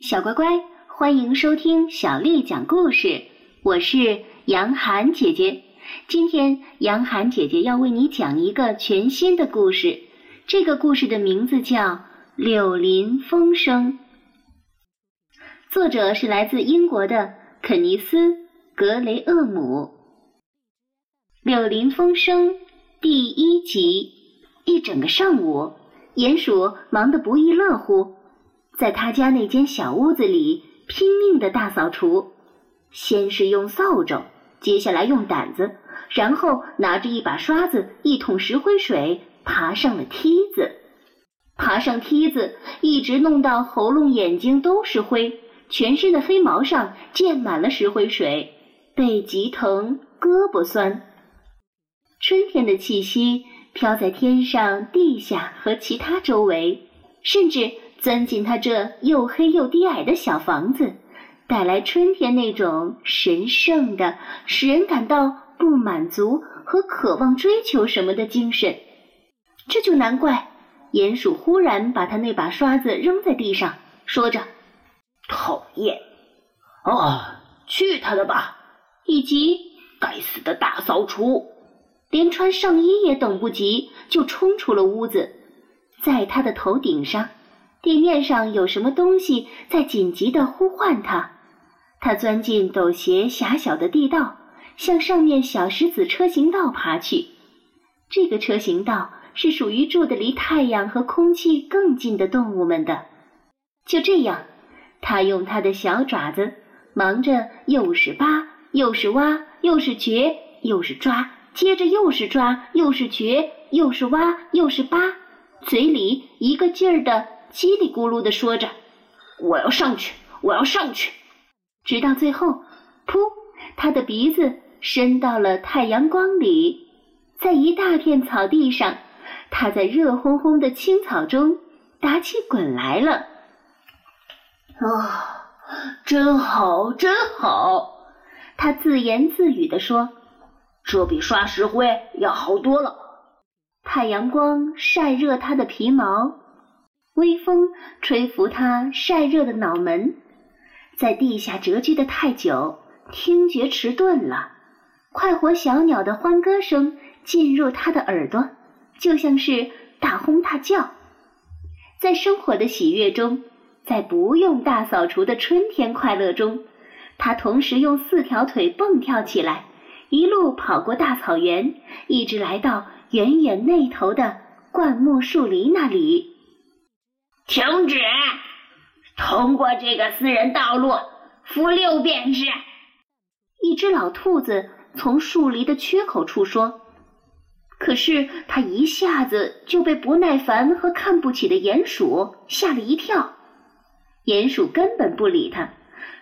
小乖乖，欢迎收听小丽讲故事。我是杨涵姐姐，今天杨涵姐姐要为你讲一个全新的故事。这个故事的名字叫《柳林风声》，作者是来自英国的肯尼斯·格雷厄姆。《柳林风声》第一集，一整个上午，鼹鼠忙得不亦乐乎。在他家那间小屋子里拼命的大扫除，先是用扫帚，接下来用掸子，然后拿着一把刷子、一桶石灰水，爬上了梯子。爬上梯子，一直弄到喉咙、眼睛都是灰，全身的黑毛上溅满了石灰水，背脊疼，胳膊酸。春天的气息飘在天上、地下和其他周围，甚至。钻进他这又黑又低矮的小房子，带来春天那种神圣的、使人感到不满足和渴望追求什么的精神。这就难怪，鼹鼠忽然把他那把刷子扔在地上，说着：“讨厌！啊，去他的吧！以及该死的大扫除！”连穿上衣也等不及，就冲出了屋子，在他的头顶上。地面上有什么东西在紧急地呼唤他？他钻进陡斜狭小的地道，向上面小石子车行道爬去。这个车行道是属于住的离太阳和空气更近的动物们的。就这样，他用他的小爪子忙着，又是扒，又是挖，又是掘，又是抓，接着又是抓，又是掘，又是挖，又是扒，嘴里一个劲儿的。叽里咕噜地说着：“我要上去，我要上去。”直到最后，噗，他的鼻子伸到了太阳光里，在一大片草地上，他在热烘烘的青草中打起滚来了。啊，真好，真好！他自言自语地说：“这比刷石灰要好多了。”太阳光晒热他的皮毛。微风吹拂他晒热的脑门，在地下蛰居的太久，听觉迟钝了。快活小鸟的欢歌声进入他的耳朵，就像是大轰大叫。在生活的喜悦中，在不用大扫除的春天快乐中，他同时用四条腿蹦跳起来，一路跑过大草原，一直来到远远那头的灌木树林那里。停止！通过这个私人道路，扶六便是。一只老兔子从树篱的缺口处说。可是它一下子就被不耐烦和看不起的鼹鼠吓了一跳。鼹鼠根本不理它，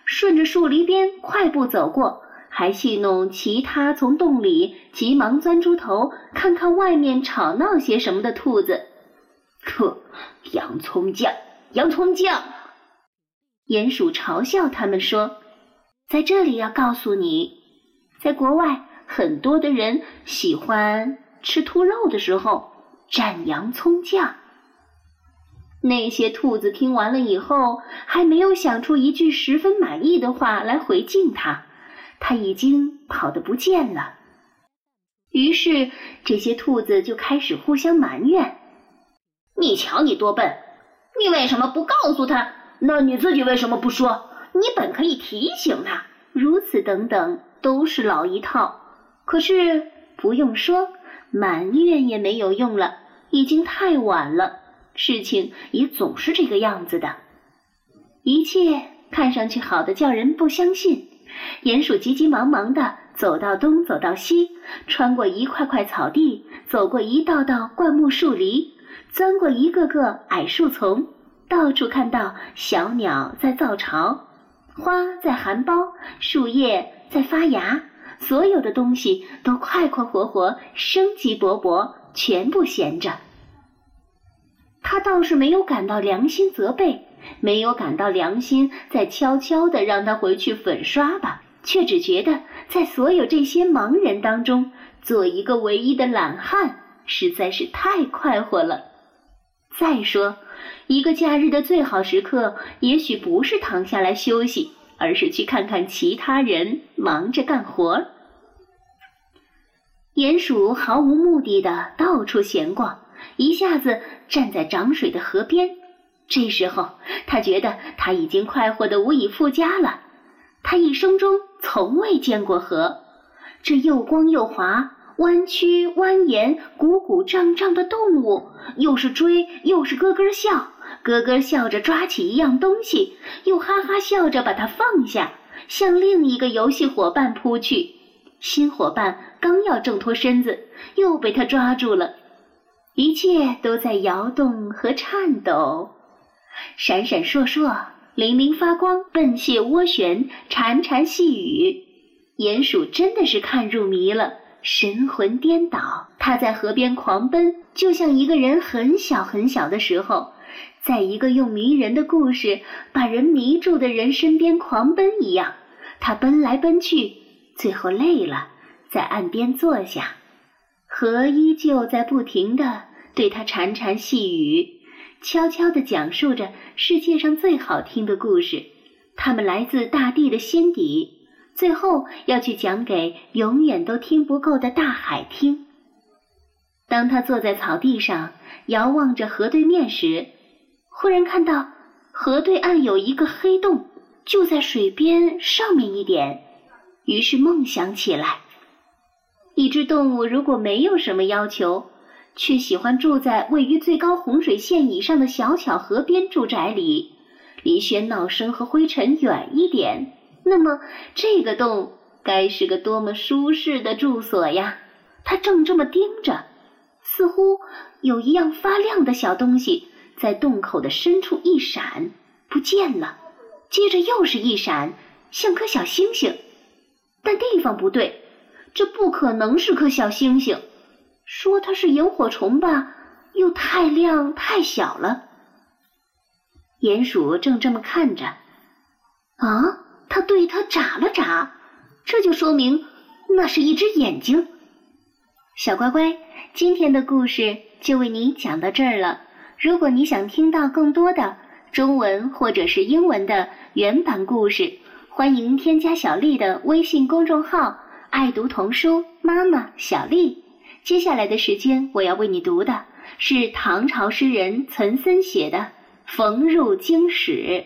顺着树篱边快步走过，还戏弄其他从洞里急忙钻出头看看外面吵闹些什么的兔子。呵，洋葱酱，洋葱酱！鼹鼠嘲笑他们说：“在这里要告诉你，在国外很多的人喜欢吃兔肉的时候蘸洋葱酱。”那些兔子听完了以后，还没有想出一句十分满意的话来回敬他，他已经跑得不见了。于是这些兔子就开始互相埋怨。你瞧你多笨！你为什么不告诉他？那你自己为什么不说？你本可以提醒他。如此等等，都是老一套。可是不用说，埋怨也没有用了，已经太晚了。事情也总是这个样子的，一切看上去好的叫人不相信。鼹鼠急急忙忙的走到东，走到西，穿过一块块草地，走过一道道灌木树篱。钻过一个个矮树丛，到处看到小鸟在造巢，花在含苞，树叶在发芽，所有的东西都快快活活、生机勃勃，全部闲着。他倒是没有感到良心责备，没有感到良心在悄悄地让他回去粉刷吧，却只觉得在所有这些盲人当中，做一个唯一的懒汉实在是太快活了。再说，一个假日的最好时刻，也许不是躺下来休息，而是去看看其他人忙着干活。鼹鼠毫无目的的到处闲逛，一下子站在涨水的河边。这时候，他觉得他已经快活的无以复加了。他一生中从未见过河，这又光又滑、弯曲蜿蜒、鼓鼓胀胀的动物，又是追又是咯咯笑，咯咯笑着抓起一样东西，又哈哈笑着把它放下，向另一个游戏伙伴扑去。新伙伴刚要挣脱身子，又被他抓住了。一切都在摇动和颤抖，闪闪烁烁。粼粼发光，笨蟹涡旋，潺潺细语。鼹鼠真的是看入迷了，神魂颠倒。他在河边狂奔，就像一个人很小很小的时候，在一个用迷人的故事把人迷住的人身边狂奔一样。他奔来奔去，最后累了，在岸边坐下。河依旧在不停地对他潺潺细语。悄悄地讲述着世界上最好听的故事，它们来自大地的心底，最后要去讲给永远都听不够的大海听。当他坐在草地上遥望着河对面时，忽然看到河对岸有一个黑洞，就在水边上面一点。于是梦想起来：一只动物如果没有什么要求。却喜欢住在位于最高洪水线以上的小巧河边住宅里，离喧闹声和灰尘远一点。那么，这个洞该是个多么舒适的住所呀！他正这么盯着，似乎有一样发亮的小东西在洞口的深处一闪，不见了。接着又是一闪，像颗小星星，但地方不对，这不可能是颗小星星。说它是萤火虫吧，又太亮太小了。鼹鼠正这么看着，啊，他对他眨了眨，这就说明那是一只眼睛。小乖乖，今天的故事就为你讲到这儿了。如果你想听到更多的中文或者是英文的原版故事，欢迎添加小丽的微信公众号“爱读童书妈妈小丽”。接下来的时间，我要为你读的是唐朝诗人岑参写的《逢入京使》。《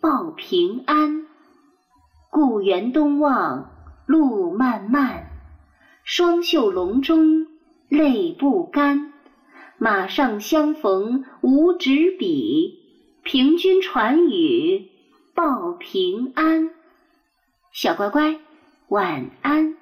报平安。故园东望路漫漫，双袖龙钟泪不干，马上相逢无纸笔，凭君传语报平安。小乖乖，晚安。